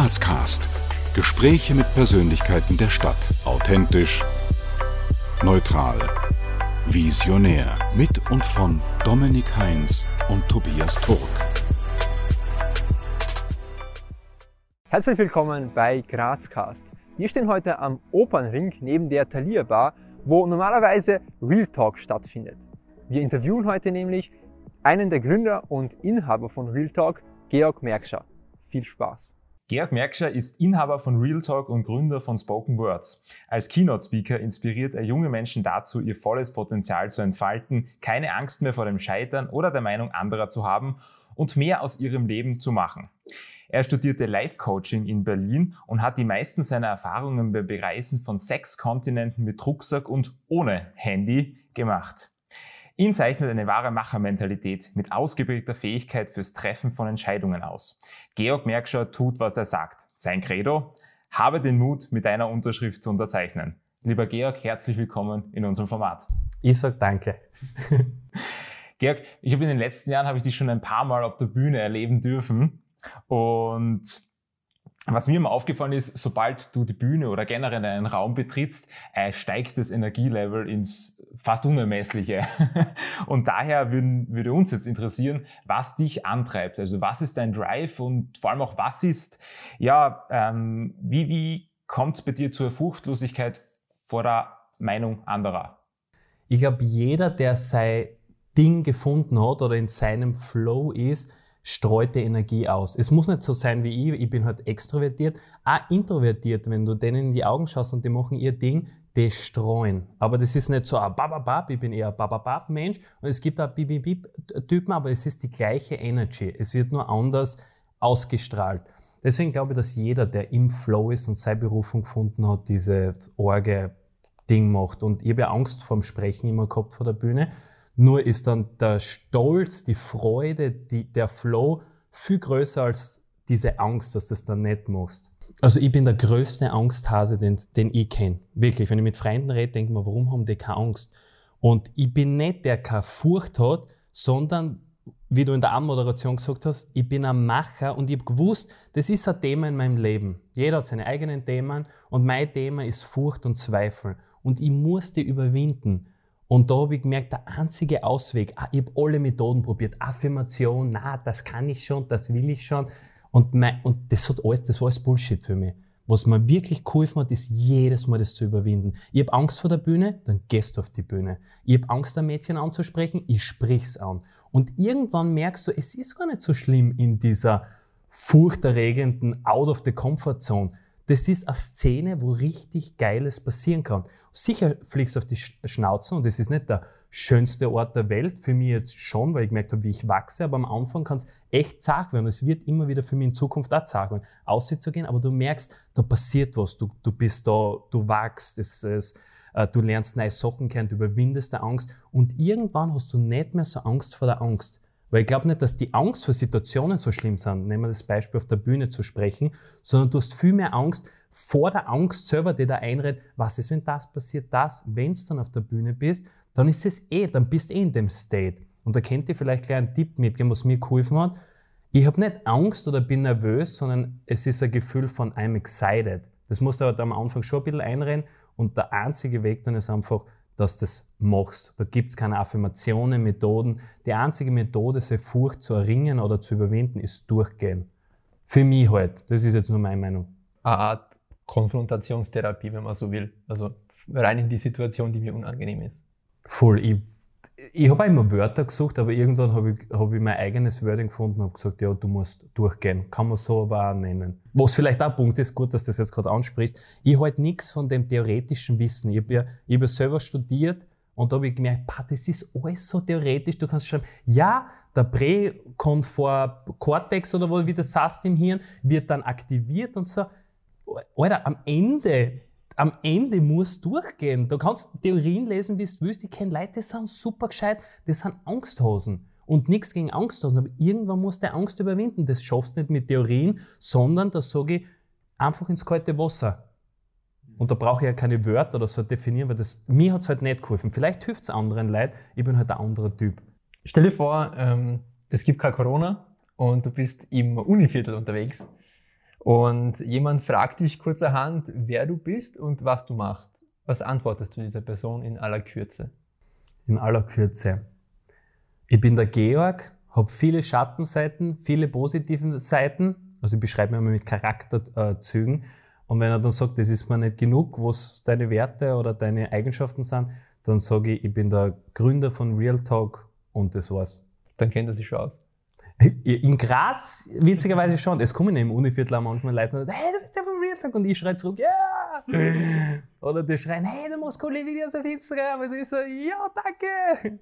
Grazcast. Gespräche mit Persönlichkeiten der Stadt. Authentisch, neutral, visionär. Mit und von Dominik Heinz und Tobias Turk. Herzlich willkommen bei Grazcast. Wir stehen heute am Opernring neben der Thalia Bar, wo normalerweise Real Talk stattfindet. Wir interviewen heute nämlich einen der Gründer und Inhaber von Real Talk, Georg Merkscher. Viel Spaß! Georg Merkscher ist Inhaber von Real Talk und Gründer von Spoken Words. Als Keynote-Speaker inspiriert er junge Menschen dazu, ihr volles Potenzial zu entfalten, keine Angst mehr vor dem Scheitern oder der Meinung anderer zu haben und mehr aus ihrem Leben zu machen. Er studierte Life-Coaching in Berlin und hat die meisten seiner Erfahrungen beim Bereisen von sechs Kontinenten mit Rucksack und ohne Handy gemacht. Ihn zeichnet eine wahre Machermentalität mit ausgeprägter Fähigkeit fürs Treffen von Entscheidungen aus. Georg Merkscher tut, was er sagt. Sein Credo? Habe den Mut, mit deiner Unterschrift zu unterzeichnen. Lieber Georg, herzlich willkommen in unserem Format. Ich sag danke. Georg, ich habe in den letzten Jahren habe ich dich schon ein paar Mal auf der Bühne erleben dürfen und was mir immer aufgefallen ist, sobald du die Bühne oder generell einen Raum betrittst, äh, steigt das Energielevel ins fast Unermessliche. und daher würden, würde uns jetzt interessieren, was dich antreibt. Also was ist dein Drive und vor allem auch was ist, ja, ähm, wie, wie kommt es bei dir zur Furchtlosigkeit vor der Meinung anderer? Ich glaube, jeder, der sein Ding gefunden hat oder in seinem Flow ist, streut die Energie aus. Es muss nicht so sein wie ich, ich bin halt extrovertiert, auch introvertiert, wenn du denen in die Augen schaust und die machen ihr Ding, die streuen. Aber das ist nicht so ein Bababab, ich bin eher ein Bababab-Mensch und es gibt auch Bibibib-Typen, aber es ist die gleiche Energy. Es wird nur anders ausgestrahlt. Deswegen glaube ich, dass jeder, der im Flow ist und seine Berufung gefunden hat, diese Orge Ding macht. Und ich habe ja Angst vorm Sprechen immer gehabt vor der Bühne. Nur ist dann der Stolz, die Freude, die, der Flow viel größer als diese Angst, dass du das dann nicht machst. Also ich bin der größte Angsthase, den, den ich kenne. Wirklich, wenn ich mit Freunden rede, denke ich mir, warum haben die keine Angst? Und ich bin nicht der, der keine Furcht hat, sondern, wie du in der Anmoderation gesagt hast, ich bin ein Macher und ich habe gewusst, das ist ein Thema in meinem Leben. Jeder hat seine eigenen Themen und mein Thema ist Furcht und Zweifel. Und ich muss die überwinden. Und da habe ich gemerkt, der einzige Ausweg, ah, ich habe alle Methoden probiert, Affirmation, na, das kann ich schon, das will ich schon. Und, mein, und das hat alles, das war alles Bullshit für mich. Was mir wirklich geholfen hat, ist jedes Mal das zu überwinden. Ich habe Angst vor der Bühne, dann gehst du auf die Bühne. Ich habe Angst, ein Mädchen anzusprechen, ich sprich's an. Und irgendwann merkst du, es ist gar nicht so schlimm in dieser furchterregenden Out of the Comfort Zone. Das ist eine Szene, wo richtig Geiles passieren kann. Sicher fliegst du auf die Schnauze und das ist nicht der schönste Ort der Welt, für mich jetzt schon, weil ich gemerkt habe, wie ich wachse, aber am Anfang kann es echt zart werden. Es wird immer wieder für mich in Zukunft auch zart werden, auszugehen, aber du merkst, da passiert was, du, du bist da, du wachst, es, es, äh, du lernst neue Sachen kennen, du überwindest die Angst und irgendwann hast du nicht mehr so Angst vor der Angst. Weil ich glaube nicht, dass die Angst vor Situationen so schlimm sind, nehmen wir das Beispiel auf der Bühne zu sprechen, sondern du hast viel mehr Angst vor der Angst selber, die da einredet, was ist, wenn das passiert, das, wenn du dann auf der Bühne bist, dann ist es eh, dann bist du eh in dem State. Und da könnt ihr vielleicht gleich einen Tipp mitgeben, was mir geholfen hat. Ich habe nicht Angst oder bin nervös, sondern es ist ein Gefühl von I'm excited. Das musst du aber am Anfang schon ein bisschen einrennen und der einzige Weg dann ist einfach, dass du das machst. Da gibt es keine Affirmationen, Methoden. Die einzige Methode, seine Furcht zu erringen oder zu überwinden, ist durchgehen. Für mich halt. Das ist jetzt nur meine Meinung. Eine Art Konfrontationstherapie, wenn man so will. Also rein in die Situation, die mir unangenehm ist. Voll. Ich ich habe immer Wörter gesucht, aber irgendwann habe ich, hab ich mein eigenes Wording gefunden und habe gesagt, ja, du musst durchgehen. Kann man so aber auch nennen. Was vielleicht auch ein Punkt ist, gut, dass du das jetzt gerade ansprichst. Ich halte nichts von dem theoretischen Wissen. Ich habe ja, hab ja selber studiert und da habe ich gemerkt, pah, das ist alles so theoretisch. Du kannst schreiben, ja, der Präkonfor Cortex oder wie das heißt im Hirn wird dann aktiviert und so. Alter, am Ende am Ende muss durchgehen. Du kannst Theorien lesen, wie du willst. Ich kenne Leute, die sind super gescheit, die sind Angsthosen. Und nichts gegen Angsthosen, aber irgendwann musst du Angst überwinden. Das schaffst du nicht mit Theorien, sondern das sage ich einfach ins kalte Wasser. Und da brauche ich ja keine Wörter oder so definieren, weil das, mir hat es halt nicht geholfen. Vielleicht hilft es anderen Leuten, ich bin halt ein anderer Typ. Stell dir vor, ähm, es gibt kein Corona und du bist im Univiertel unterwegs und jemand fragt dich kurzerhand, wer du bist und was du machst. Was antwortest du dieser Person in aller Kürze? In aller Kürze. Ich bin der Georg, habe viele Schattenseiten, viele positive Seiten. Also ich beschreibe mich immer mit Charakterzügen. Und wenn er dann sagt, das ist mir nicht genug, was deine Werte oder deine Eigenschaften sind, dann sage ich, ich bin der Gründer von Real Talk und das war's. Dann kennt er sich schon aus. In Graz, witzigerweise schon. Es kommen im Univiertel auch manchmal Leute und sagen, hey, du bist der von Real Talk. Und ich schreie zurück, ja! Oder die schreien, hey, du machst coole Videos auf Instagram. Und ich so, ja, danke!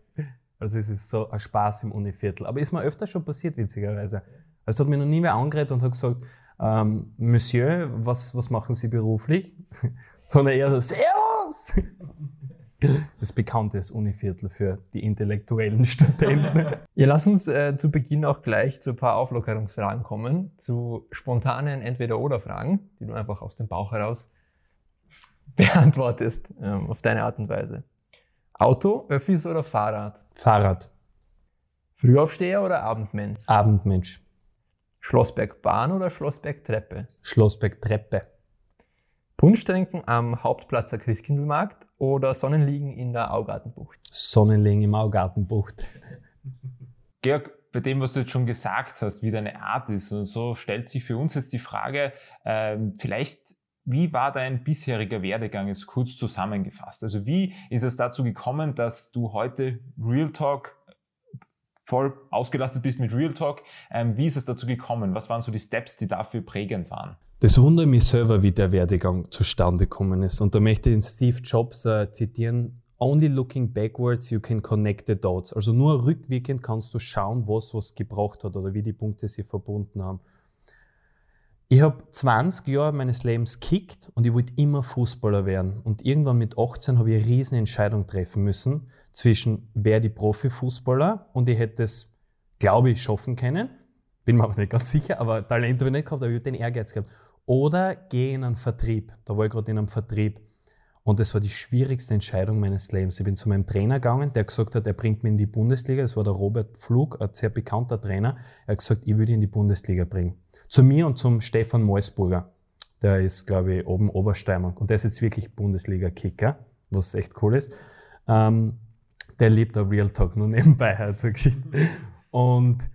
Also es ist so ein Spaß im Univiertel. Aber ist mir öfter schon passiert, witzigerweise. Also hat mir noch nie mehr angeredet und hat gesagt, ähm, Monsieur, was, was machen Sie beruflich? Sondern eher so, Servus! Das bekannte Univiertel für die intellektuellen Studenten. Ja, lass uns äh, zu Beginn auch gleich zu ein paar Auflockerungsfragen kommen, zu spontanen Entweder-Oder-Fragen, die du einfach aus dem Bauch heraus beantwortest, ähm, auf deine Art und Weise. Auto, Öffis oder Fahrrad? Fahrrad. Frühaufsteher oder Abendmensch? Abendmensch. Schlossbergbahn oder Schlossbergtreppe? Schlossbergtreppe. Punsch trinken am Hauptplatzer Christkindlmarkt oder Sonnenliegen in der Augartenbucht? Sonnenliegen im Augartenbucht. Georg, bei dem, was du jetzt schon gesagt hast, wie deine Art ist und so, stellt sich für uns jetzt die Frage, äh, vielleicht wie war dein bisheriger Werdegang jetzt kurz zusammengefasst? Also wie ist es dazu gekommen, dass du heute Real Talk voll ausgelastet bist mit Real Talk? Ähm, wie ist es dazu gekommen? Was waren so die Steps, die dafür prägend waren? Das wundert mich selber, wie der Werdegang zustande gekommen ist. Und da möchte ich den Steve Jobs äh, zitieren. Only looking backwards you can connect the dots. Also nur rückwirkend kannst du schauen, was was gebraucht hat oder wie die Punkte sich verbunden haben. Ich habe 20 Jahre meines Lebens kickt und ich wollte immer Fußballer werden. Und irgendwann mit 18 habe ich eine riesen Entscheidung treffen müssen zwischen wer die Profifußballer und ich hätte es, glaube ich, schaffen können. Bin mir aber nicht ganz sicher, aber Talent habe ich nicht gehabt, aber ich habe den Ehrgeiz gehabt. Oder gehe in einen Vertrieb. Da war ich gerade in einem Vertrieb. Und das war die schwierigste Entscheidung meines Lebens. Ich bin zu meinem Trainer gegangen, der gesagt hat, er bringt mich in die Bundesliga. Das war der Robert Flug, ein sehr bekannter Trainer. Er hat gesagt, ich würde ihn in die Bundesliga bringen zu mir und zum Stefan Moisburger. Der ist, glaube ich, oben Obersteiermark. Und der ist jetzt wirklich Bundesliga-Kicker, was echt cool ist. Ähm, der liebt auch Real Talk, nur nebenbei halt so Geschichte. Und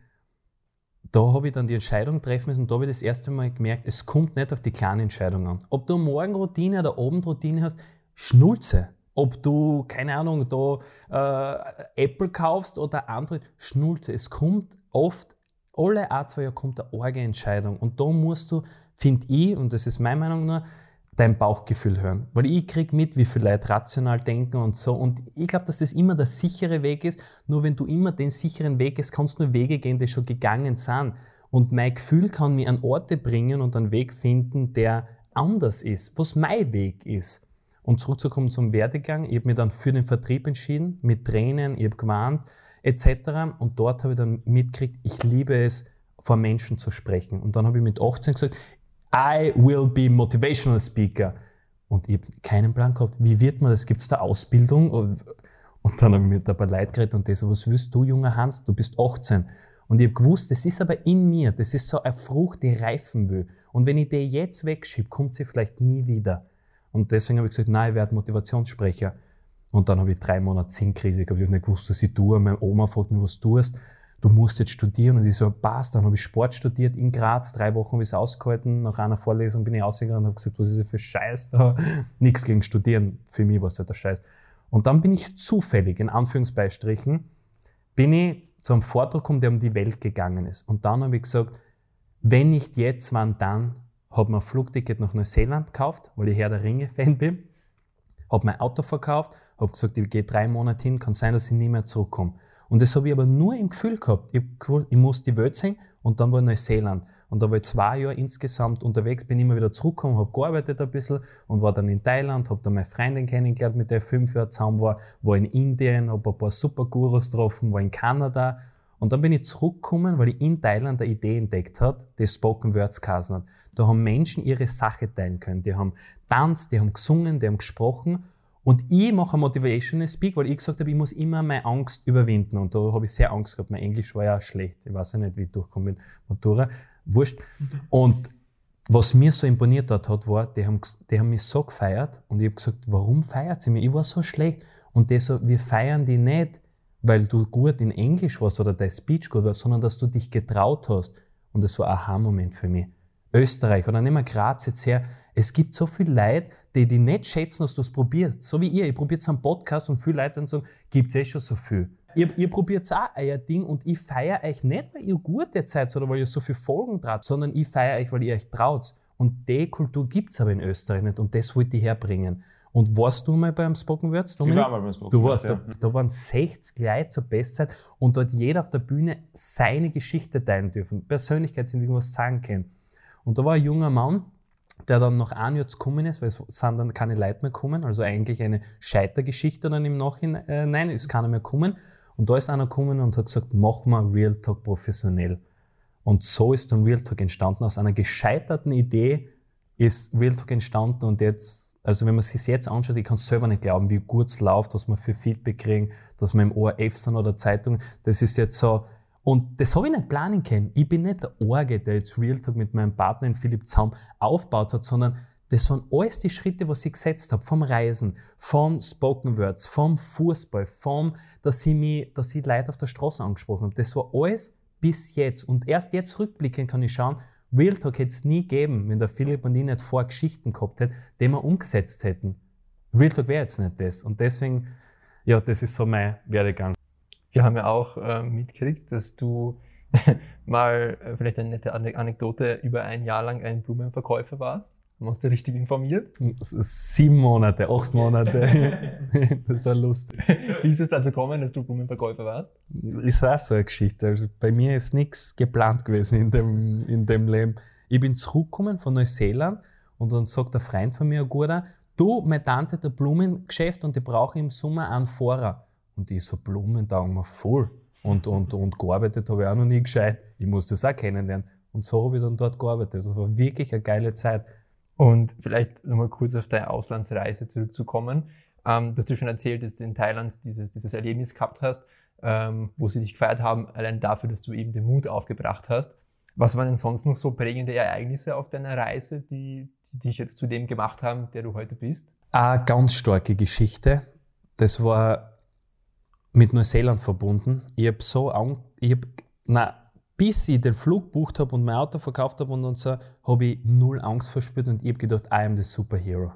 da habe ich dann die Entscheidung treffen müssen und da habe ich das erste Mal gemerkt, es kommt nicht auf die kleinen Entscheidungen an. Ob du Morgenroutine oder Abendroutine hast, Schnulze. Ob du, keine Ahnung, da äh, Apple kaufst oder Android, Schnulze. Es kommt oft alle ein, zwei Jahre kommt eine arge Entscheidung. Und da musst du, finde ich, und das ist meine Meinung nur, dein Bauchgefühl hören. Weil ich kriege mit, wie viele Leute rational denken und so. Und ich glaube, dass das immer der sichere Weg ist. Nur wenn du immer den sicheren Weg gehst, kannst du nur Wege gehen, die schon gegangen sind. Und mein Gefühl kann mich an Orte bringen und einen Weg finden, der anders ist, was mein Weg ist. Und zurückzukommen zum Werdegang, ich habe mich dann für den Vertrieb entschieden, mit Tränen, ich habe gewarnt, etc. Und dort habe ich dann mitgekriegt, ich liebe es, vor Menschen zu sprechen. Und dann habe ich mit 18 gesagt, I will be motivational speaker. Und ich habe keinen Plan gehabt, wie wird man das? Gibt es da Ausbildung? Und dann habe ich mit ein paar Leuten geredet und die so, was willst du, junger Hans? Du bist 18. Und ich habe gewusst, das ist aber in mir, das ist so eine Frucht, die reifen will. Und wenn ich die jetzt wegschiebe, kommt sie vielleicht nie wieder. Und deswegen habe ich gesagt, nein, ich werde Motivationssprecher. Und dann habe ich drei Monate Sinnkrise gehabt. Ich habe nicht gewusst, was ich tue. Meine Oma fragt mich, was du tust. Du musst jetzt studieren. Und ich so, passt. Dann habe ich Sport studiert in Graz. Drei Wochen habe ich es ausgehalten. Nach einer Vorlesung bin ich ausgegangen und habe gesagt, was ist das für Scheiß da? Nichts gegen Studieren. Für mich war es halt der Scheiß. Und dann bin ich zufällig, in Anführungsbeistrichen, bin ich zu einem Vortrag gekommen, der um die Welt gegangen ist. Und dann habe ich gesagt, wenn nicht jetzt, wann dann, habe mir ein Flugticket nach Neuseeland gekauft, weil ich Herr der Ringe-Fan bin, habe mein Auto verkauft habe gesagt, ich gehe drei Monate hin, kann sein, dass ich nie mehr zurückkomme. Und das habe ich aber nur im Gefühl gehabt. Ich, ich muss die Welt sehen und dann war Neuseeland. Und da war ich zwei Jahre insgesamt unterwegs, bin immer wieder zurückgekommen, habe gearbeitet ein bisschen und war dann in Thailand, habe dann meine Freundin kennengelernt, mit der ich fünf Jahre zusammen war, war in Indien, habe ein paar Supergurus getroffen, war in Kanada. Und dann bin ich zurückgekommen, weil ich in Thailand eine Idee entdeckt hat, die Spoken Words geheißen hat. Da haben Menschen ihre Sache teilen können. Die haben tanzt, die haben gesungen, die haben gesprochen und ich mache ein Motivational Speak, weil ich gesagt habe, ich muss immer meine Angst überwinden. Und da habe ich sehr Angst gehabt. Mein Englisch war ja schlecht. Ich weiß ja nicht, wie ich durchkomme mit Matura. Wurscht. Und was mir so imponiert hat, hat war, die haben, die haben mich so gefeiert und ich habe gesagt, warum feiert sie mich? Ich war so schlecht. Und die so, wir feiern die nicht, weil du gut in Englisch warst oder dein Speech gut war, sondern dass du dich getraut hast. Und das war ein Aha-Moment für mich. Österreich oder nehmen wir Graz jetzt her. Es gibt so viele Leute, die die nicht schätzen, dass du es probierst. So wie ihr. Ihr probiert einen Podcast und viele Leute dann sagen, gibt es eh schon so viel. Ihr, ihr probiert auch euer Ding und ich feiere euch nicht, weil ihr gute seid oder weil ihr so viele Folgen traut, sondern ich feiere euch, weil ihr euch traut. Und die Kultur gibt es aber in Österreich nicht und das wollte ich herbringen. Und warst du mal beim Spoken Words? Ich war mal beim Spoken Du warst, ja. da, da waren 60 Leute zur Bestzeit und dort jeder auf der Bühne seine Geschichte teilen dürfen, Persönlichkeitsentwicklung was sagen können. Und da war ein junger Mann, der dann noch ein Jahr gekommen ist, weil es sind dann keine Leute mehr gekommen, also eigentlich eine Scheitergeschichte dann im Nachhinein, äh, ist keiner mehr gekommen. Und da ist einer gekommen und hat gesagt, mach mal Real Talk professionell. Und so ist dann Real Talk entstanden. Aus einer gescheiterten Idee ist Real Talk entstanden und jetzt, also wenn man sich jetzt anschaut, ich kann selber nicht glauben, wie gut es läuft, was wir für Feedback kriegen, dass wir im ORF sind oder Zeitung. Das ist jetzt so, und das habe ich nicht planen können. Ich bin nicht der Orge, der jetzt Real Talk mit meinem Partner in Philipp Zaum aufgebaut hat, sondern das waren alles die Schritte, was ich gesetzt habe. Vom Reisen, vom Spoken Words, vom Fußball, vom, dass ich, mich, dass ich Leute auf der Straße angesprochen habe. Das war alles bis jetzt. Und erst jetzt rückblickend kann ich schauen, Real Talk hätte es nie gegeben, wenn der Philipp und ich nicht vor Geschichten gehabt hätten, die wir umgesetzt hätten. Real Talk wäre jetzt nicht das. Und deswegen, ja, das ist so mein Werdegang. Wir haben ja auch äh, mitgekriegt, dass du mal äh, vielleicht eine nette Anekdote über ein Jahr lang ein Blumenverkäufer warst. Wir uns da richtig informiert? Sieben Monate, acht Monate. das war lustig. Wie ist es dazu gekommen, dass du Blumenverkäufer warst? Ist auch so eine Geschichte. Also bei mir ist nichts geplant gewesen in dem, in dem Leben. Ich bin zurückgekommen von Neuseeland und dann sagt ein Freund von mir, ein guter, du, meine Tante hat ein Blumengeschäft und die brauche im Sommer einen Fahrer. Und ich so, Blumen taugen mir voll. Und, und, und gearbeitet habe ich auch noch nie gescheit. Ich muss das auch kennenlernen. Und so habe ich dann dort gearbeitet. Das war wirklich eine geile Zeit. Und vielleicht nochmal kurz auf deine Auslandsreise zurückzukommen. Ähm, dass du schon erzählt, dass du in Thailand dieses, dieses Erlebnis gehabt hast, ähm, wo sie dich gefeiert haben, allein dafür, dass du eben den Mut aufgebracht hast. Was waren denn sonst noch so prägende Ereignisse auf deiner Reise, die, die dich jetzt zu dem gemacht haben, der du heute bist? Eine ganz starke Geschichte. Das war mit Neuseeland verbunden. Ich habe so Angst, ich habe, na, bis ich den Flug gebucht habe und mein Auto verkauft habe und, und so, habe ich null Angst verspürt und ich habe gedacht, I am the superhero.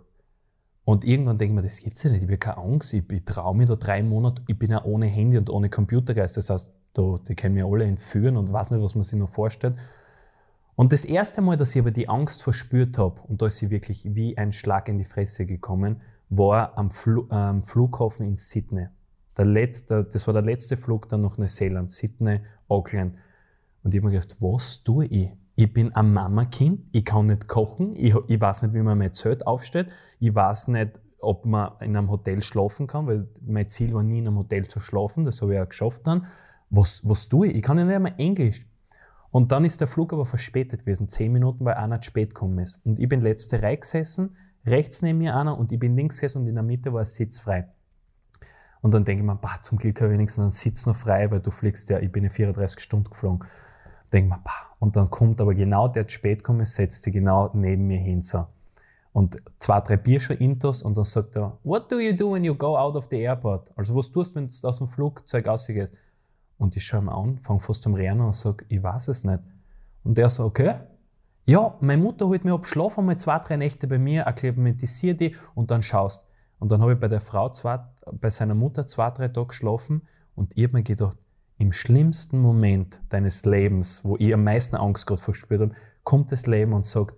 Und irgendwann denke ich mir, das gibt es ja nicht, ich habe keine Angst, ich, ich traue mich da drei Monate, ich bin ja ohne Handy und ohne Computergeist, das heißt, da, die können mir alle entführen und weiß nicht, was man sich noch vorstellt. Und das erste Mal, dass ich aber die Angst verspürt habe, und da ist sie wirklich wie ein Schlag in die Fresse gekommen, war am Fl äh, Flughafen in Sydney. Der letzte, das war der letzte Flug dann nach Neuseeland, Sydney, Auckland. Und ich habe mir gedacht, was tue ich? Ich bin ein Mama-Kind, ich kann nicht kochen, ich, ich weiß nicht, wie man mein Zelt aufstellt, ich weiß nicht, ob man in einem Hotel schlafen kann, weil mein Ziel war nie in einem Hotel zu schlafen, das habe ich auch geschafft dann. Was, was tue ich? Ich kann ja nicht einmal Englisch. Und dann ist der Flug aber verspätet gewesen, zehn Minuten, weil einer zu spät gekommen ist. Und ich bin letzte Reihe gesessen, rechts neben mir einer und ich bin links gesessen und in der Mitte war ein Sitz frei. Und dann denke ich mir, bah, zum Glück habe ich wenigstens einen Sitz noch frei, weil du fliegst ja, ich bin ja 34 Stunden geflogen denke mir, und dann kommt aber genau der, der spät kommt, setzt sich genau neben mir hin. So. Und zwei, drei Bier schon intos und dann sagt er, What do you do when you go out of the airport? Also was tust du, wenn du aus dem Flugzeug rausgehst? Und ich schaue mir an, fange fast zum Rennen und sage, ich weiß es nicht. Und der so, okay. Ja, meine Mutter holt mir ab, schlaf einmal zwei, drei Nächte bei mir, akklimatisier die und dann schaust. Und dann habe ich bei der Frau zwei, bei seiner Mutter zwei, drei Tage geschlafen und ich habe mir gedacht, im schlimmsten Moment deines Lebens, wo ich am meisten Angst gerade verspürt habe, kommt das Leben und sagt,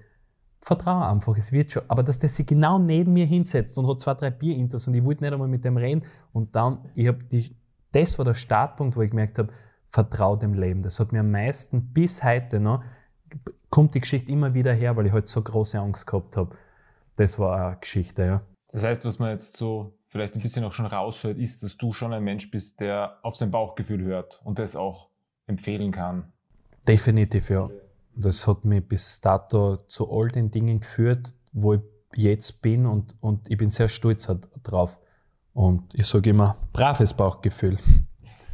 vertraue einfach, es wird schon. Aber dass der sich genau neben mir hinsetzt und hat zwei, drei Bier intus und ich wollte nicht einmal mit dem reden und dann, ich habe die, das war der Startpunkt, wo ich gemerkt habe, vertraue dem Leben. Das hat mir am meisten bis heute noch, kommt die Geschichte immer wieder her, weil ich halt so große Angst gehabt habe. Das war eine Geschichte, ja. Das heißt, was man jetzt so vielleicht ein bisschen auch schon raushört, ist, dass du schon ein Mensch bist, der auf sein Bauchgefühl hört und das auch empfehlen kann. Definitiv, ja. Das hat mich bis dato zu all den Dingen geführt, wo ich jetzt bin und, und ich bin sehr stolz drauf. Und ich sage immer, braves Bauchgefühl.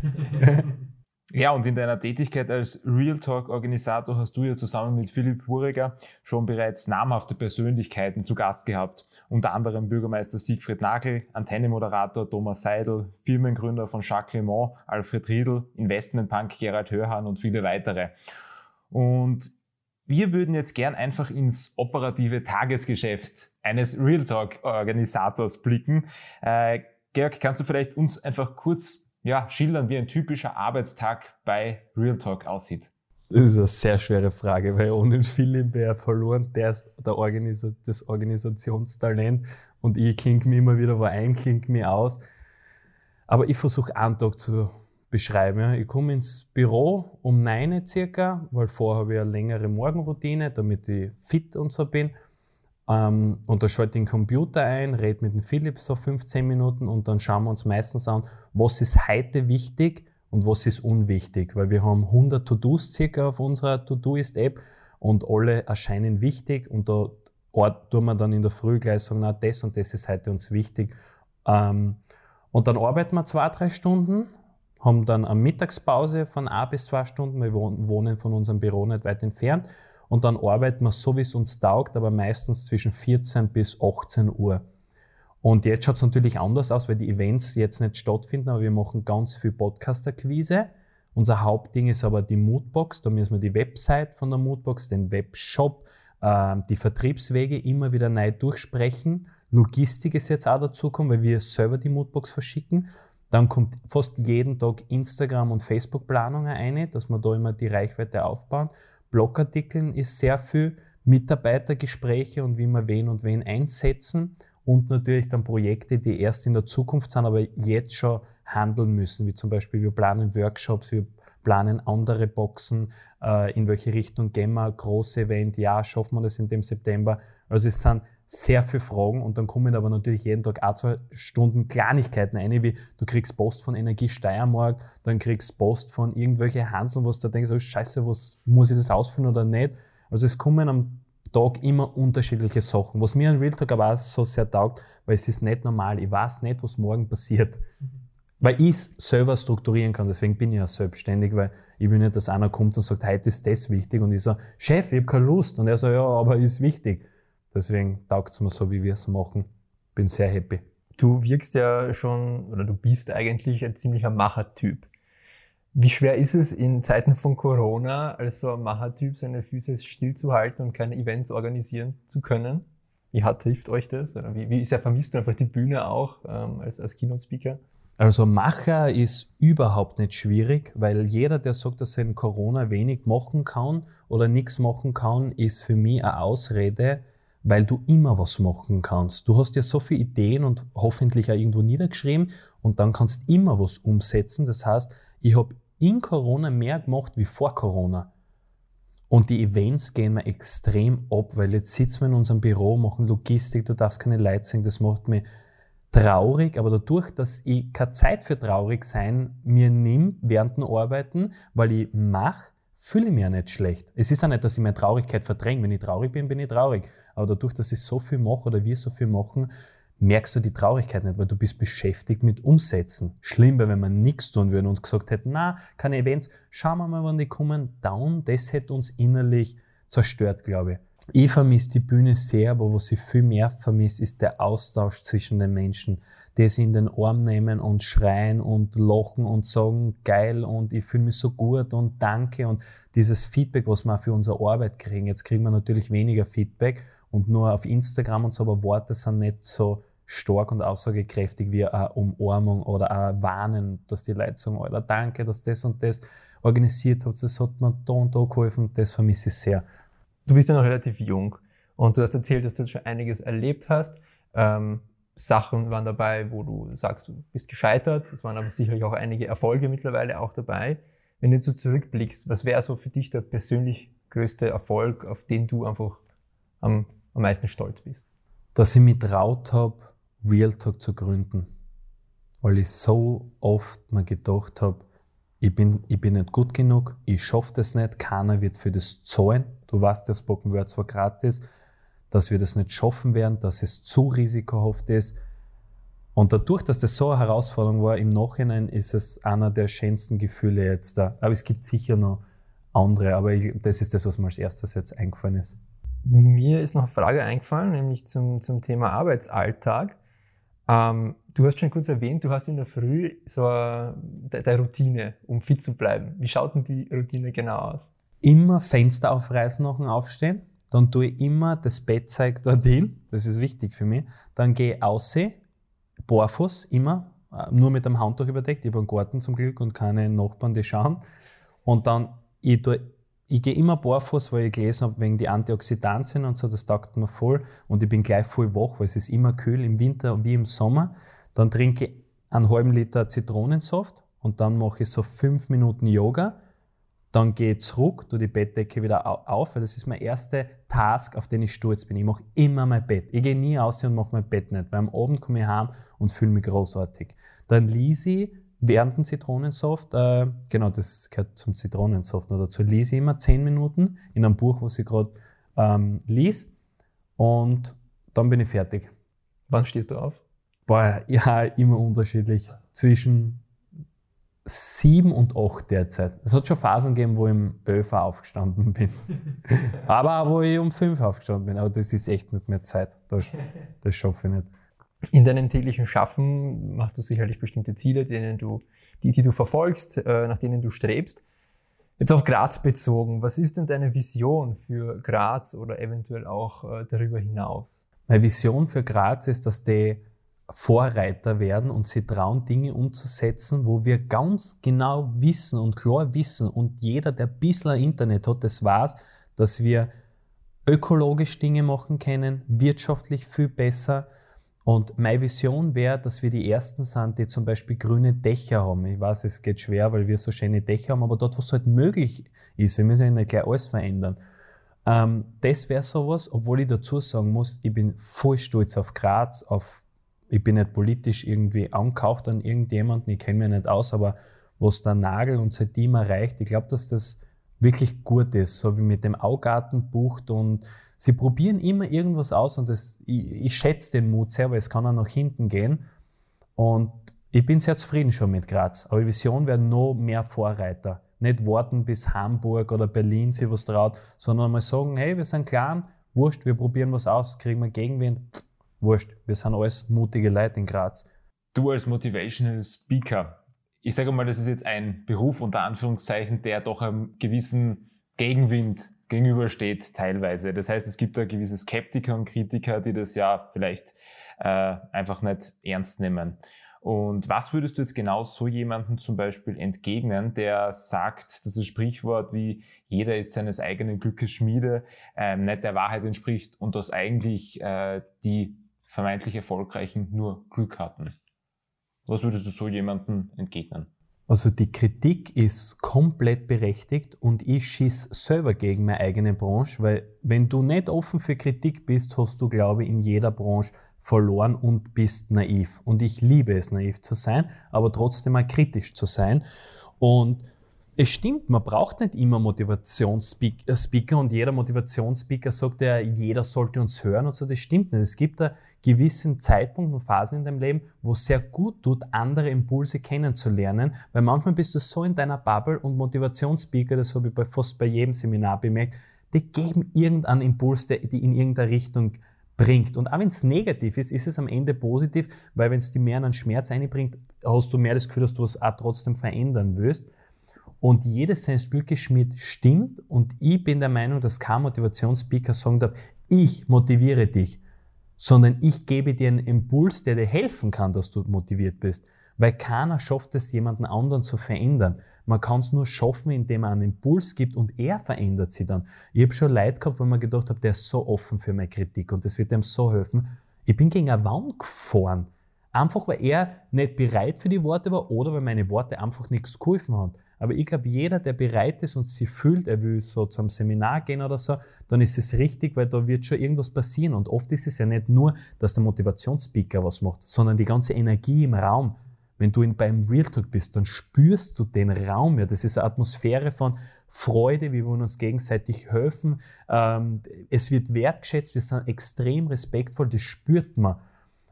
Ja, und in deiner Tätigkeit als Real Talk-Organisator hast du ja zusammen mit Philipp Wuriger schon bereits namhafte Persönlichkeiten zu Gast gehabt. Unter anderem Bürgermeister Siegfried Nagel, Antenne-Moderator Thomas Seidel, Firmengründer von Jacques Clement, Alfred Riedl, Investmentbank Gerald Hörhan und viele weitere. Und wir würden jetzt gern einfach ins operative Tagesgeschäft eines Real Talk-Organisators blicken. Äh, Georg, kannst du vielleicht uns einfach kurz ja, schildern, wie ein typischer Arbeitstag bei Real Talk aussieht? Das ist eine sehr schwere Frage, weil ohne Philipp wäre verloren. Der ist der Organisa das Organisationstalent und ich klinge mir immer wieder wo ein, klinge mir aus. Aber ich versuche einen Tag zu beschreiben. Ja. Ich komme ins Büro um 9 Uhr circa, weil vorher habe ich eine längere Morgenroutine, damit ich fit und so bin. Ähm, und da schalte ich den Computer ein, rede mit dem Philipp so 15 Minuten und dann schauen wir uns meistens an, was ist heute wichtig und was ist unwichtig, weil wir haben 100 To-Dos circa auf unserer To-Do-Ist-App und alle erscheinen wichtig und da tun wir dann in der Früh gleich sagen, na, das und das ist heute uns wichtig. Ähm, und dann arbeiten wir zwei, drei Stunden, haben dann eine Mittagspause von ein bis zwei Stunden, wir wohnen von unserem Büro nicht weit entfernt und dann arbeiten wir so, wie es uns taugt, aber meistens zwischen 14 bis 18 Uhr. Und jetzt schaut es natürlich anders aus, weil die Events jetzt nicht stattfinden, aber wir machen ganz viel Podcast-Akquise. Unser Hauptding ist aber die Moodbox. Da müssen wir die Website von der Moodbox, den Webshop, äh, die Vertriebswege immer wieder neu durchsprechen. Logistik ist jetzt auch dazugekommen, weil wir selber die Moodbox verschicken. Dann kommt fast jeden Tag Instagram- und Facebook-Planungen ein, dass wir da immer die Reichweite aufbauen. Blogartikeln ist sehr viel Mitarbeitergespräche und wie wir wen und wen einsetzen und natürlich dann Projekte, die erst in der Zukunft sind, aber jetzt schon handeln müssen, wie zum Beispiel wir planen Workshops, wir planen andere Boxen, äh, in welche Richtung gehen wir, große Event, ja, schaffen wir das in dem September. Also es sind sehr viele Fragen und dann kommen aber natürlich jeden Tag auch zwei Stunden Kleinigkeiten ein, wie du kriegst Post von Energie Steiermark, dann kriegst Post von irgendwelche Hanseln, was du denkst, oh scheiße, was muss ich das ausführen oder nicht. Also es kommen am Tag immer unterschiedliche Sachen, was mir an Real Talk aber auch so sehr taugt, weil es ist nicht normal, ich weiß nicht, was morgen passiert. Mhm. Weil ich es selber strukturieren kann, deswegen bin ich ja selbstständig, weil ich will nicht, dass einer kommt und sagt, heute ist das wichtig und ich so, Chef, ich habe keine Lust und er so, ja, aber ist wichtig. Deswegen taugt es mir so, wie wir es machen. Bin sehr happy. Du wirkst ja schon, oder du bist eigentlich ein ziemlicher Machertyp. Wie schwer ist es in Zeiten von Corona, als so ein Machertyp seine Füße stillzuhalten und keine Events organisieren zu können? Wie hart hilft euch das? Oder wie, wie sehr vermisst du einfach die Bühne auch ähm, als, als Keynote-Speaker? Also Macher ist überhaupt nicht schwierig, weil jeder, der sagt, dass er in Corona wenig machen kann oder nichts machen kann, ist für mich eine Ausrede, weil du immer was machen kannst. Du hast ja so viele Ideen und hoffentlich auch irgendwo niedergeschrieben und dann kannst immer was umsetzen. Das heißt, ich habe in Corona mehr gemacht wie vor Corona. Und die Events gehen mir extrem ab, weil jetzt sitzen wir in unserem Büro, machen Logistik, du darfst keine Leute sehen, das macht mich traurig, aber dadurch, dass ich keine Zeit für traurig sein mir nimm während dem Arbeiten, weil ich mache, fühle ich mich ja nicht schlecht. Es ist ja nicht, dass ich meine Traurigkeit verdränge. Wenn ich traurig bin, bin ich traurig. Aber dadurch, dass ich so viel mache oder wir so viel machen, merkst du die Traurigkeit nicht, weil du bist beschäftigt mit Umsetzen. Schlimm wäre, wenn man nichts tun würde und gesagt hätte, na, keine Events, schauen wir mal, wann die kommen, down. Das hätte uns innerlich zerstört, glaube ich. Ich vermisse die Bühne sehr, aber was ich viel mehr vermisse, ist der Austausch zwischen den Menschen. Die sie in den Arm nehmen und schreien und lachen und sagen, geil und ich fühle mich so gut und danke und dieses Feedback, was wir für unsere Arbeit kriegen. Jetzt kriegen wir natürlich weniger Feedback und nur auf Instagram und so, aber Worte sind nicht so stark und aussagekräftig wie eine Umarmung oder ein Warnen, dass die Leute sagen, Alter, danke, dass das und das organisiert habt, das hat mir da und da geholfen, das vermisse ich sehr. Du bist ja noch relativ jung und du hast erzählt, dass du schon einiges erlebt hast. Ähm, Sachen waren dabei, wo du sagst, du bist gescheitert. Es waren aber sicherlich auch einige Erfolge mittlerweile auch dabei. Wenn du so zurückblickst, was wäre so für dich der persönlich größte Erfolg, auf den du einfach am, am meisten stolz bist? Dass ich mich traut habe, Real Talk zu gründen. Weil ich so oft mir gedacht habe, ich bin, ich bin nicht gut genug, ich schaffe das nicht, keiner wird für das zahlen. Du weißt, das Spoken Word zwar gratis, dass wir das nicht schaffen werden, dass es zu risikohaft ist. Und dadurch, dass das so eine Herausforderung war, im Nachhinein ist es einer der schönsten Gefühle jetzt da. Aber es gibt sicher noch andere, aber ich, das ist das, was mir als erstes jetzt eingefallen ist. Mir ist noch eine Frage eingefallen, nämlich zum, zum Thema Arbeitsalltag. Ähm, du hast schon kurz erwähnt, du hast in der Früh so eine, deine Routine, um fit zu bleiben. Wie schaut denn die Routine genau aus? Immer Fenster aufreißen nach dem Aufstehen. Dann tue ich immer das Bettzeug dorthin. Das ist wichtig für mich. Dann gehe ich aussehen, barfuß, immer, äh, nur mit dem Handtuch überdeckt. Ich habe einen Garten zum Glück und keine Nachbarn, die schauen. Und dann, ich, tue, ich gehe immer barfuß, weil ich gelesen habe, wegen die Antioxidantien und so, das taugt mir voll. Und ich bin gleich voll wach, weil es ist immer kühl im Winter wie im Sommer. Dann trinke ich einen halben Liter Zitronensaft und dann mache ich so fünf Minuten Yoga dann gehe ich zurück, tue die Bettdecke wieder auf, weil das ist mein erster Task, auf den ich stolz bin. Ich mache immer mein Bett. Ich gehe nie aus und mache mein Bett nicht, weil am Abend komme ich heim und fühle mich großartig. Dann lese ich während dem Zitronensaft, äh, genau, das gehört zum Zitronensaft noch dazu, lese ich immer zehn Minuten in einem Buch, was ich gerade ähm, lese und dann bin ich fertig. Wann stehst du auf? Boah, ja, immer unterschiedlich. Zwischen sieben und acht derzeit. Es hat schon Phasen gegeben, wo ich um elf aufgestanden bin. aber auch, wo ich um fünf aufgestanden bin. Aber das ist echt nicht mehr Zeit. Das, das schaffe ich nicht. In deinem täglichen Schaffen hast du sicherlich bestimmte Ziele, denen du, die, die du verfolgst, äh, nach denen du strebst. Jetzt auf Graz bezogen, was ist denn deine Vision für Graz oder eventuell auch äh, darüber hinaus? Meine Vision für Graz ist, dass die Vorreiter werden und sie trauen, Dinge umzusetzen, wo wir ganz genau wissen und klar wissen und jeder, der ein bisschen Internet hat, das weiß, dass wir ökologisch Dinge machen können, wirtschaftlich viel besser. Und meine Vision wäre, dass wir die Ersten sind, die zum Beispiel grüne Dächer haben. Ich weiß, es geht schwer, weil wir so schöne Dächer haben, aber dort, wo es halt möglich ist, wir müssen ja nicht gleich alles verändern. Ähm, das wäre sowas, obwohl ich dazu sagen muss, ich bin voll stolz auf Graz, auf ich bin nicht politisch irgendwie angehaucht an irgendjemanden, ich kenne mich nicht aus, aber was der Nagel und seitdem erreicht, ich glaube, dass das wirklich gut ist, so wie mit dem Augarten bucht und sie probieren immer irgendwas aus und das, ich, ich schätze den Mut sehr, weil es kann auch nach hinten gehen und ich bin sehr zufrieden schon mit Graz, aber Vision wäre noch mehr Vorreiter. Nicht warten bis Hamburg oder Berlin sich was traut, sondern mal sagen, hey, wir sind klein, wurscht, wir probieren was aus, kriegen wir Gegenwind, wurscht, wir sind alles mutige Leute in Graz. Du als Motivational Speaker, ich sage mal, das ist jetzt ein Beruf unter Anführungszeichen, der doch einem gewissen Gegenwind gegenübersteht teilweise. Das heißt, es gibt da gewisse Skeptiker und Kritiker, die das ja vielleicht äh, einfach nicht ernst nehmen. Und was würdest du jetzt genau so jemandem zum Beispiel entgegnen, der sagt, dass das Sprichwort wie jeder ist seines eigenen Glückes Schmiede äh, nicht der Wahrheit entspricht und dass eigentlich äh, die vermeintlich Erfolgreichen nur Glück hatten. Was würdest du so jemandem entgegnen? Also die Kritik ist komplett berechtigt und ich schieß selber gegen meine eigene Branche, weil wenn du nicht offen für Kritik bist, hast du, glaube ich, in jeder Branche verloren und bist naiv. Und ich liebe es, naiv zu sein, aber trotzdem mal kritisch zu sein. Und es stimmt, man braucht nicht immer Motivationsspeaker und jeder Motivationsspeaker sagt ja, jeder sollte uns hören und so. Das stimmt nicht. Es gibt da gewissen Zeitpunkt und Phasen in deinem Leben, wo es sehr gut tut, andere Impulse kennenzulernen, weil manchmal bist du so in deiner Bubble und Motivationsspeaker, das habe ich bei fast bei jedem Seminar bemerkt, die geben irgendeinen Impuls, der die in irgendeine Richtung bringt. Und auch wenn es negativ ist, ist es am Ende positiv, weil wenn es dir mehr an Schmerz einbringt, hast du mehr das Gefühl, dass du es auch trotzdem verändern willst. Und jedes seines Glückes Schmied stimmt und ich bin der Meinung, dass kein Motivationsspeaker sagen darf, ich motiviere dich, sondern ich gebe dir einen Impuls, der dir helfen kann, dass du motiviert bist. Weil keiner schafft es, jemanden anderen zu verändern. Man kann es nur schaffen, indem man einen Impuls gibt und er verändert sie dann. Ich habe schon Leid gehabt, wo man gedacht habe, der ist so offen für meine Kritik und das wird ihm so helfen. Ich bin gegen eine Wand gefahren. Einfach weil er nicht bereit für die Worte war oder weil meine Worte einfach nichts geholfen haben. Aber ich glaube, jeder, der bereit ist und sich fühlt, er will so zum Seminar gehen oder so, dann ist es richtig, weil da wird schon irgendwas passieren. Und oft ist es ja nicht nur, dass der Motivationsspeaker was macht, sondern die ganze Energie im Raum. Wenn du in, beim Real Talk bist, dann spürst du den Raum. Ja, das ist eine Atmosphäre von Freude, wir wollen uns gegenseitig helfen. Ähm, es wird wertgeschätzt, wir sind extrem respektvoll, das spürt man.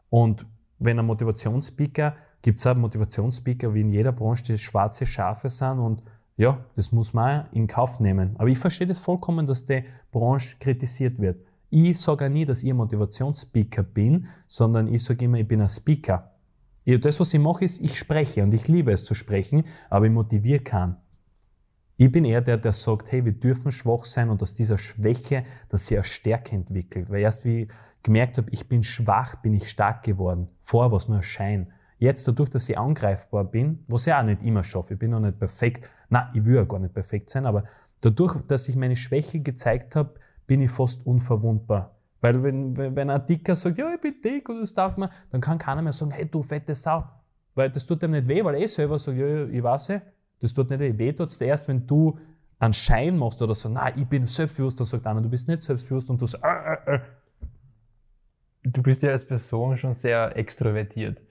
Und wenn ein Motivationsspeaker, gibt es auch Motivationsspeaker wie in jeder Branche, die schwarze Schafe sind und ja, das muss man in Kauf nehmen. Aber ich verstehe das vollkommen, dass die Branche kritisiert wird. Ich sage auch nie, dass ich ein Motivationsspeaker bin, sondern ich sage immer, ich bin ein Speaker. Das, was ich mache, ist, ich spreche und ich liebe es zu sprechen, aber ich motiviere keinen. Ich bin eher der, der sagt, hey, wir dürfen schwach sein und aus dieser Schwäche, dass sie eine Stärke entwickelt. Weil erst wie ich gemerkt habe, ich bin schwach, bin ich stark geworden. Vorher war es nur ein Schein. Jetzt dadurch, dass ich angreifbar bin, was ich auch nicht immer schaffe, ich bin noch nicht perfekt, na, ich will ja gar nicht perfekt sein, aber dadurch, dass ich meine Schwäche gezeigt habe, bin ich fast unverwundbar. Weil wenn, wenn ein Dicker sagt, ja, ich bin dick und das taugt mir, dann kann keiner mehr sagen, hey, du fette Sau. Weil das tut dem nicht weh, weil er eh selber sagt, ja, ja ich weiß eh, das tut nicht weh. Weh tut es erst, wenn du einen Schein machst oder so, nein, ich bin selbstbewusst, dann sagt einer, du bist nicht selbstbewusst und du sagst, äh, äh, äh. Du bist ja als Person schon sehr extrovertiert.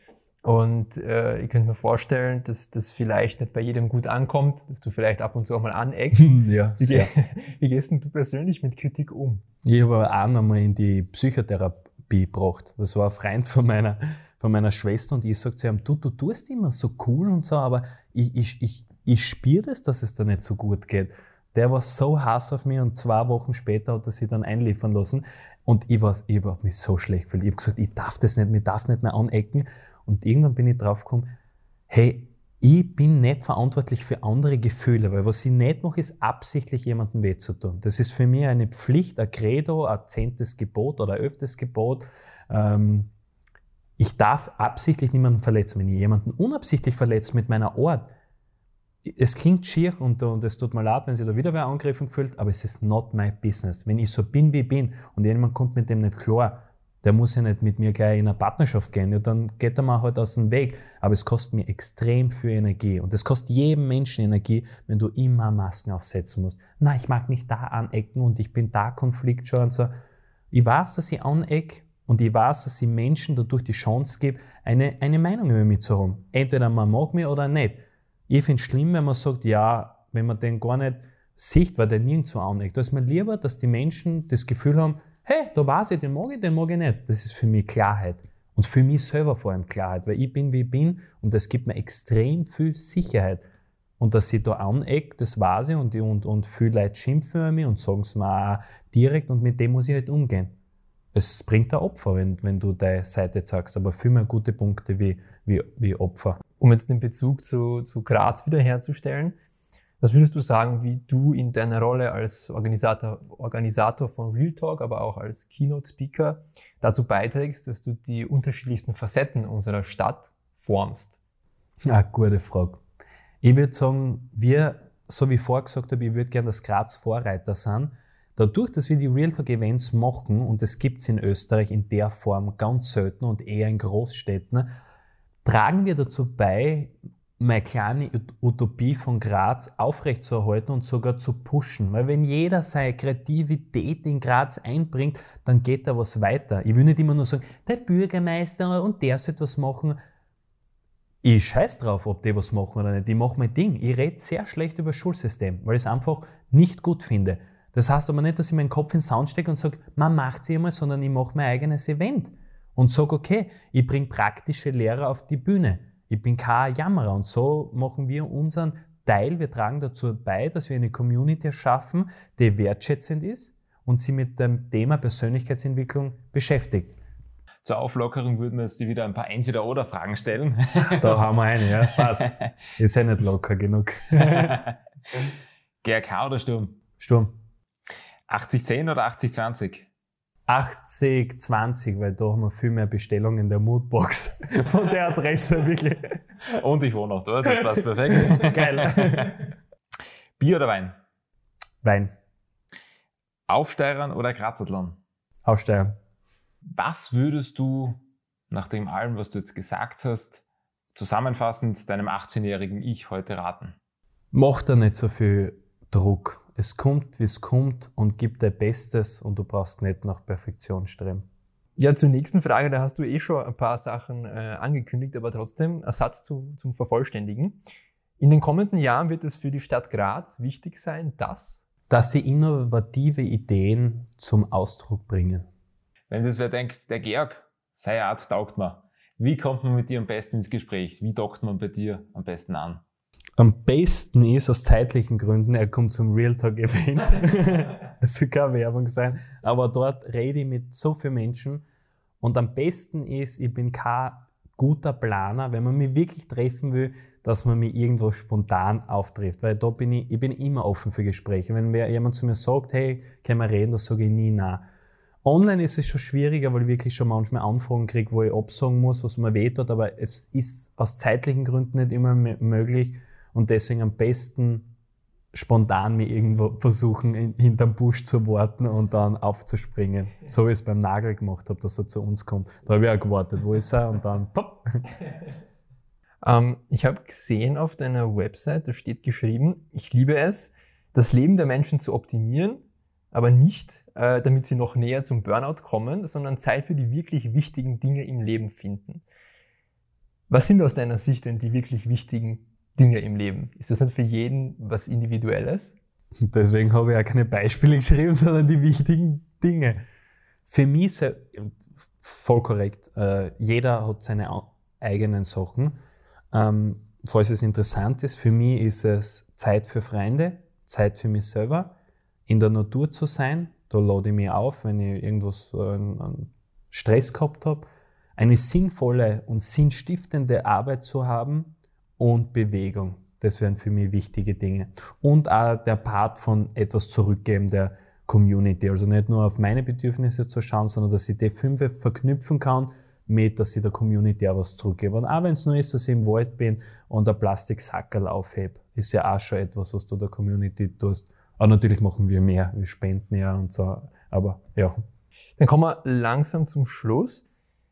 Und äh, ich könnte mir vorstellen, dass das vielleicht nicht bei jedem gut ankommt, dass du vielleicht ab und zu auch mal aneckst. ja, wie, sehr. wie gehst denn du persönlich mit Kritik um? Ich habe auch einmal in die Psychotherapie gebracht. Das war ein Freund von meiner, von meiner Schwester und ich sage zu ihm, du, du tust immer so cool und so, aber ich, ich, ich, ich spüre das, dass es da nicht so gut geht. Der war so hass auf mich und zwei Wochen später hat er sich dann einliefern lassen. Und ich war, ich war mich so schlecht gefühlt. Ich habe gesagt, ich darf das nicht, ich darf nicht mehr anecken. Und irgendwann bin ich drauf gekommen, hey, ich bin nicht verantwortlich für andere Gefühle, weil was ich nicht mache, ist absichtlich jemandem weh zu tun. Das ist für mich eine Pflicht, ein Credo, ein zehntes Gebot oder ein öftes Gebot. Ähm, ich darf absichtlich niemanden verletzen. Wenn ich jemanden unabsichtlich verletze mit meiner Art, es klingt schier und, und es tut mir leid, wenn sich da wieder wer angegriffen fühlt, aber es ist not my business. Wenn ich so bin, wie ich bin und jemand kommt mit dem nicht klar, der muss ja nicht mit mir gleich in eine Partnerschaft gehen. Ja, dann geht er mal halt aus dem Weg. Aber es kostet mir extrem viel Energie. Und es kostet jedem Menschen Energie, wenn du immer Masken aufsetzen musst. Na, ich mag nicht da anecken und ich bin da konfliktscheu und so. Ich weiß, dass ich aneck und ich weiß, dass ich Menschen dadurch die Chance gebe, eine, eine Meinung über mich zu haben. Entweder man mag mich oder nicht. Ich finde es schlimm, wenn man sagt, ja, wenn man den gar nicht sieht, weil der nirgendwo aneckt. Da ist mir lieber, dass die Menschen das Gefühl haben, hey, da weiß ich, den mag ich, den mag ich nicht. Das ist für mich Klarheit. Und für mich selber vor allem Klarheit, weil ich bin, wie ich bin und das gibt mir extrem viel Sicherheit. Und dass ich da anecke, das weiß ich und, und, und viele Leute schimpfen über mich und sagen es mir auch direkt und mit dem muss ich halt umgehen. Es bringt ein Opfer, wenn, wenn du deine Seite sagst, aber viel mehr gute Punkte wie, wie, wie Opfer. Um jetzt den Bezug zu, zu Graz wiederherzustellen, was würdest du sagen, wie du in deiner Rolle als Organisator, Organisator von Real Talk, aber auch als Keynote Speaker dazu beiträgst, dass du die unterschiedlichsten Facetten unserer Stadt formst? Ja, gute Frage. Ich würde sagen, wir, so wie ich vorher gesagt habe, ich würde gerne, dass Graz Vorreiter sein. Dadurch, dass wir die Real Talk Events machen, und es gibt es in Österreich in der Form ganz selten und eher in Großstädten, tragen wir dazu bei, meine kleine Utopie von Graz aufrechtzuerhalten und sogar zu pushen. Weil wenn jeder seine Kreativität in Graz einbringt, dann geht da was weiter. Ich will nicht immer nur sagen, der Bürgermeister und der soll was machen. Ich scheiß drauf, ob die was machen oder nicht. Ich mache mein Ding. Ich rede sehr schlecht über das Schulsystem, weil ich es einfach nicht gut finde. Das heißt aber nicht, dass ich meinen Kopf in den Sound stecke und sage, man macht sie immer, sondern ich mache mein eigenes Event. Und sage, okay, ich bringe praktische Lehrer auf die Bühne. Ich bin kein Jammerer und so machen wir unseren Teil. Wir tragen dazu bei, dass wir eine Community erschaffen, die wertschätzend ist und sie mit dem Thema Persönlichkeitsentwicklung beschäftigt. Zur Auflockerung würden wir jetzt wieder ein paar Entweder-Oder-Fragen stellen. Da haben wir eine, ja. Passt. Ist ja nicht locker genug. GRK oder Sturm? Sturm. 80-10 oder 80-20? 80, 20, weil da haben wir viel mehr Bestellungen in der Moodbox von der Adresse wirklich. Und ich wohne auch dort, das passt perfekt. Geil. Bier oder Wein? Wein. Aufsteigern oder Grazathlon? Aufsteigern. Was würdest du nach dem allem, was du jetzt gesagt hast, zusammenfassend deinem 18-jährigen Ich heute raten? Mach da nicht so viel Druck es kommt, wie es kommt und gib dein Bestes und du brauchst nicht nach Perfektion streben. Ja, zur nächsten Frage, da hast du eh schon ein paar Sachen äh, angekündigt, aber trotzdem Ersatz zu, zum Vervollständigen. In den kommenden Jahren wird es für die Stadt Graz wichtig sein, dass dass sie innovative Ideen zum Ausdruck bringen. Wenn das wer denkt, der Georg, sei Arzt taugt mir. Wie kommt man mit dir am besten ins Gespräch? Wie dockt man bei dir am besten an? Am besten ist aus zeitlichen Gründen, er kommt zum Real Talk Event. Es soll keine Werbung sein. Aber dort rede ich mit so vielen Menschen. Und am besten ist, ich bin kein guter Planer, wenn man mich wirklich treffen will, dass man mich irgendwo spontan auftrifft. Weil da bin ich, ich bin immer offen für Gespräche. Wenn mir jemand zu mir sagt, hey, können wir reden, das sage ich nie nein. Online ist es schon schwieriger, weil ich wirklich schon manchmal Anfragen kriege, wo ich absagen muss, was mir wehtut, aber es ist aus zeitlichen Gründen nicht immer möglich und deswegen am besten spontan mir irgendwo versuchen, in, hinterm Busch zu warten und dann aufzuspringen. So wie ich es beim Nagel gemacht habe, dass er zu uns kommt. Da habe ich auch gewartet, wo ist er? Und dann pop. ähm, ich habe gesehen auf deiner Website, da steht geschrieben, ich liebe es, das Leben der Menschen zu optimieren, aber nicht, äh, damit sie noch näher zum Burnout kommen, sondern Zeit für die wirklich wichtigen Dinge im Leben finden. Was sind aus deiner Sicht denn die wirklich wichtigen Dinge im Leben. Ist das nicht für jeden was Individuelles? Deswegen habe ich ja keine Beispiele geschrieben, sondern die wichtigen Dinge. Für mich ist voll korrekt. Äh, jeder hat seine eigenen Sachen. Ähm, falls es interessant ist, für mich ist es Zeit für Freunde, Zeit für mich selber, in der Natur zu sein. Da lade ich mich auf, wenn ich irgendwas, einen Stress gehabt habe. Eine sinnvolle und sinnstiftende Arbeit zu haben, und Bewegung. Das wären für mich wichtige Dinge. Und auch der Part von etwas zurückgeben der Community. Also nicht nur auf meine Bedürfnisse zu schauen, sondern dass ich die fünf verknüpfen kann mit, dass ich der Community auch was zurückgebe. Und auch wenn es nur ist, dass ich im Wald bin und ein Plastiksackerl aufhebe, ist ja auch schon etwas, was du der Community tust. Aber natürlich machen wir mehr, wir spenden ja und so. Aber ja. Dann kommen wir langsam zum Schluss.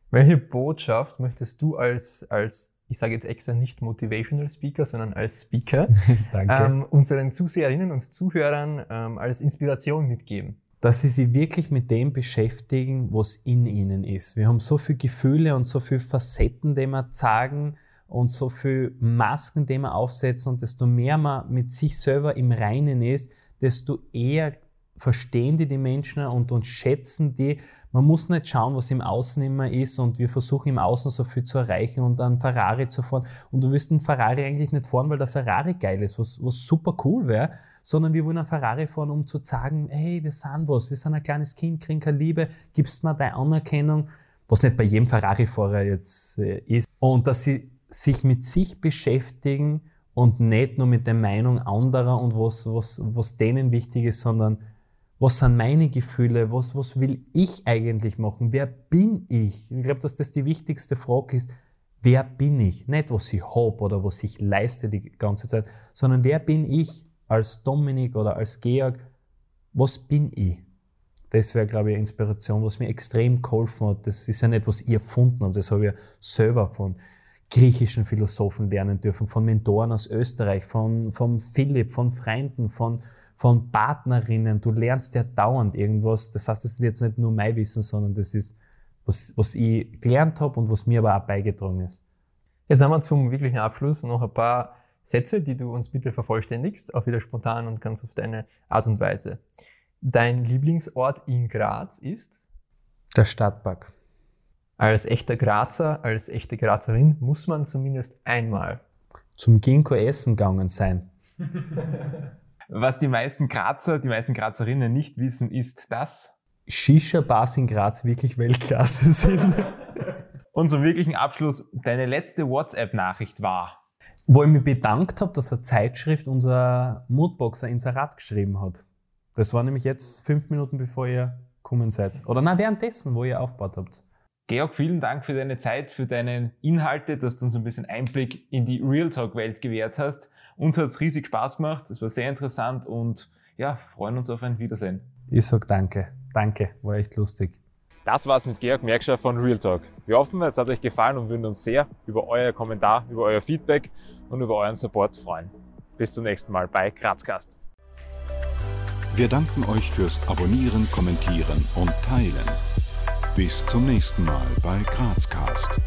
Welche Botschaft möchtest du als, als ich sage jetzt extra nicht Motivational Speaker, sondern als Speaker, ähm, unseren Zuseherinnen und Zuhörern ähm, als Inspiration mitgeben? Dass sie sich wirklich mit dem beschäftigen, was in ihnen ist. Wir haben so viele Gefühle und so viele Facetten, die wir zeigen und so viele Masken, die wir aufsetzen und desto mehr man mit sich selber im Reinen ist, desto eher verstehen die die Menschen und, und schätzen die. Man muss nicht schauen, was im Außen immer ist und wir versuchen im Außen so viel zu erreichen und einen Ferrari zu fahren. Und du wirst einen Ferrari eigentlich nicht fahren, weil der Ferrari geil ist, was, was super cool wäre, sondern wir wollen einen Ferrari fahren, um zu sagen, hey, wir sind was, wir sind ein kleines Kind, kriegen keine Liebe, gibst mir deine Anerkennung, was nicht bei jedem Ferrari-Fahrer jetzt äh, ist. Und dass sie sich mit sich beschäftigen und nicht nur mit der Meinung anderer und was, was, was denen wichtig ist, sondern was sind meine Gefühle, was, was will ich eigentlich machen, wer bin ich? Ich glaube, dass das die wichtigste Frage ist, wer bin ich? Nicht, was ich habe oder was ich leiste die ganze Zeit, sondern wer bin ich als Dominik oder als Georg? Was bin ich? Das wäre, glaube ich, eine Inspiration, was mir extrem geholfen hat. Das ist ja nicht, was ich erfunden habe, das habe ich ja selber von griechischen Philosophen lernen dürfen, von Mentoren aus Österreich, von, von Philipp, von Freunden, von, von Partnerinnen. Du lernst ja dauernd irgendwas. Das heißt, das ist jetzt nicht nur mein Wissen, sondern das ist, was, was ich gelernt habe und was mir aber auch beigetragen ist. Jetzt haben wir zum wirklichen Abschluss noch ein paar Sätze, die du uns bitte vervollständigst, auch wieder spontan und ganz auf deine Art und Weise. Dein Lieblingsort in Graz ist? Der Stadtpark. Als echter Grazer, als echte Grazerin muss man zumindest einmal zum Ginkgo essen gegangen sein. Was die meisten Grazer, die meisten Grazerinnen nicht wissen, ist, dass Shisha-Bars in Graz wirklich Weltklasse sind. Und zum wirklichen Abschluss, deine letzte WhatsApp-Nachricht war? Wo ich mich bedankt habe, dass eine Zeitschrift unser Moodboxer Inserat geschrieben hat. Das war nämlich jetzt fünf Minuten bevor ihr gekommen seid. Oder na währenddessen, wo ihr aufgebaut habt. Georg, vielen Dank für deine Zeit, für deine Inhalte, dass du uns ein bisschen Einblick in die Real Talk-Welt gewährt hast. Uns hat es riesig Spaß gemacht, es war sehr interessant und ja, freuen uns auf ein Wiedersehen. Ich sag danke. Danke, war echt lustig. Das war's mit Georg Merkscher von Real Talk. Wir hoffen, es hat euch gefallen und würden uns sehr über euer Kommentar, über euer Feedback und über euren Support freuen. Bis zum nächsten Mal bei Grazcast. Wir danken euch fürs Abonnieren, Kommentieren und Teilen. Bis zum nächsten Mal bei Grazcast.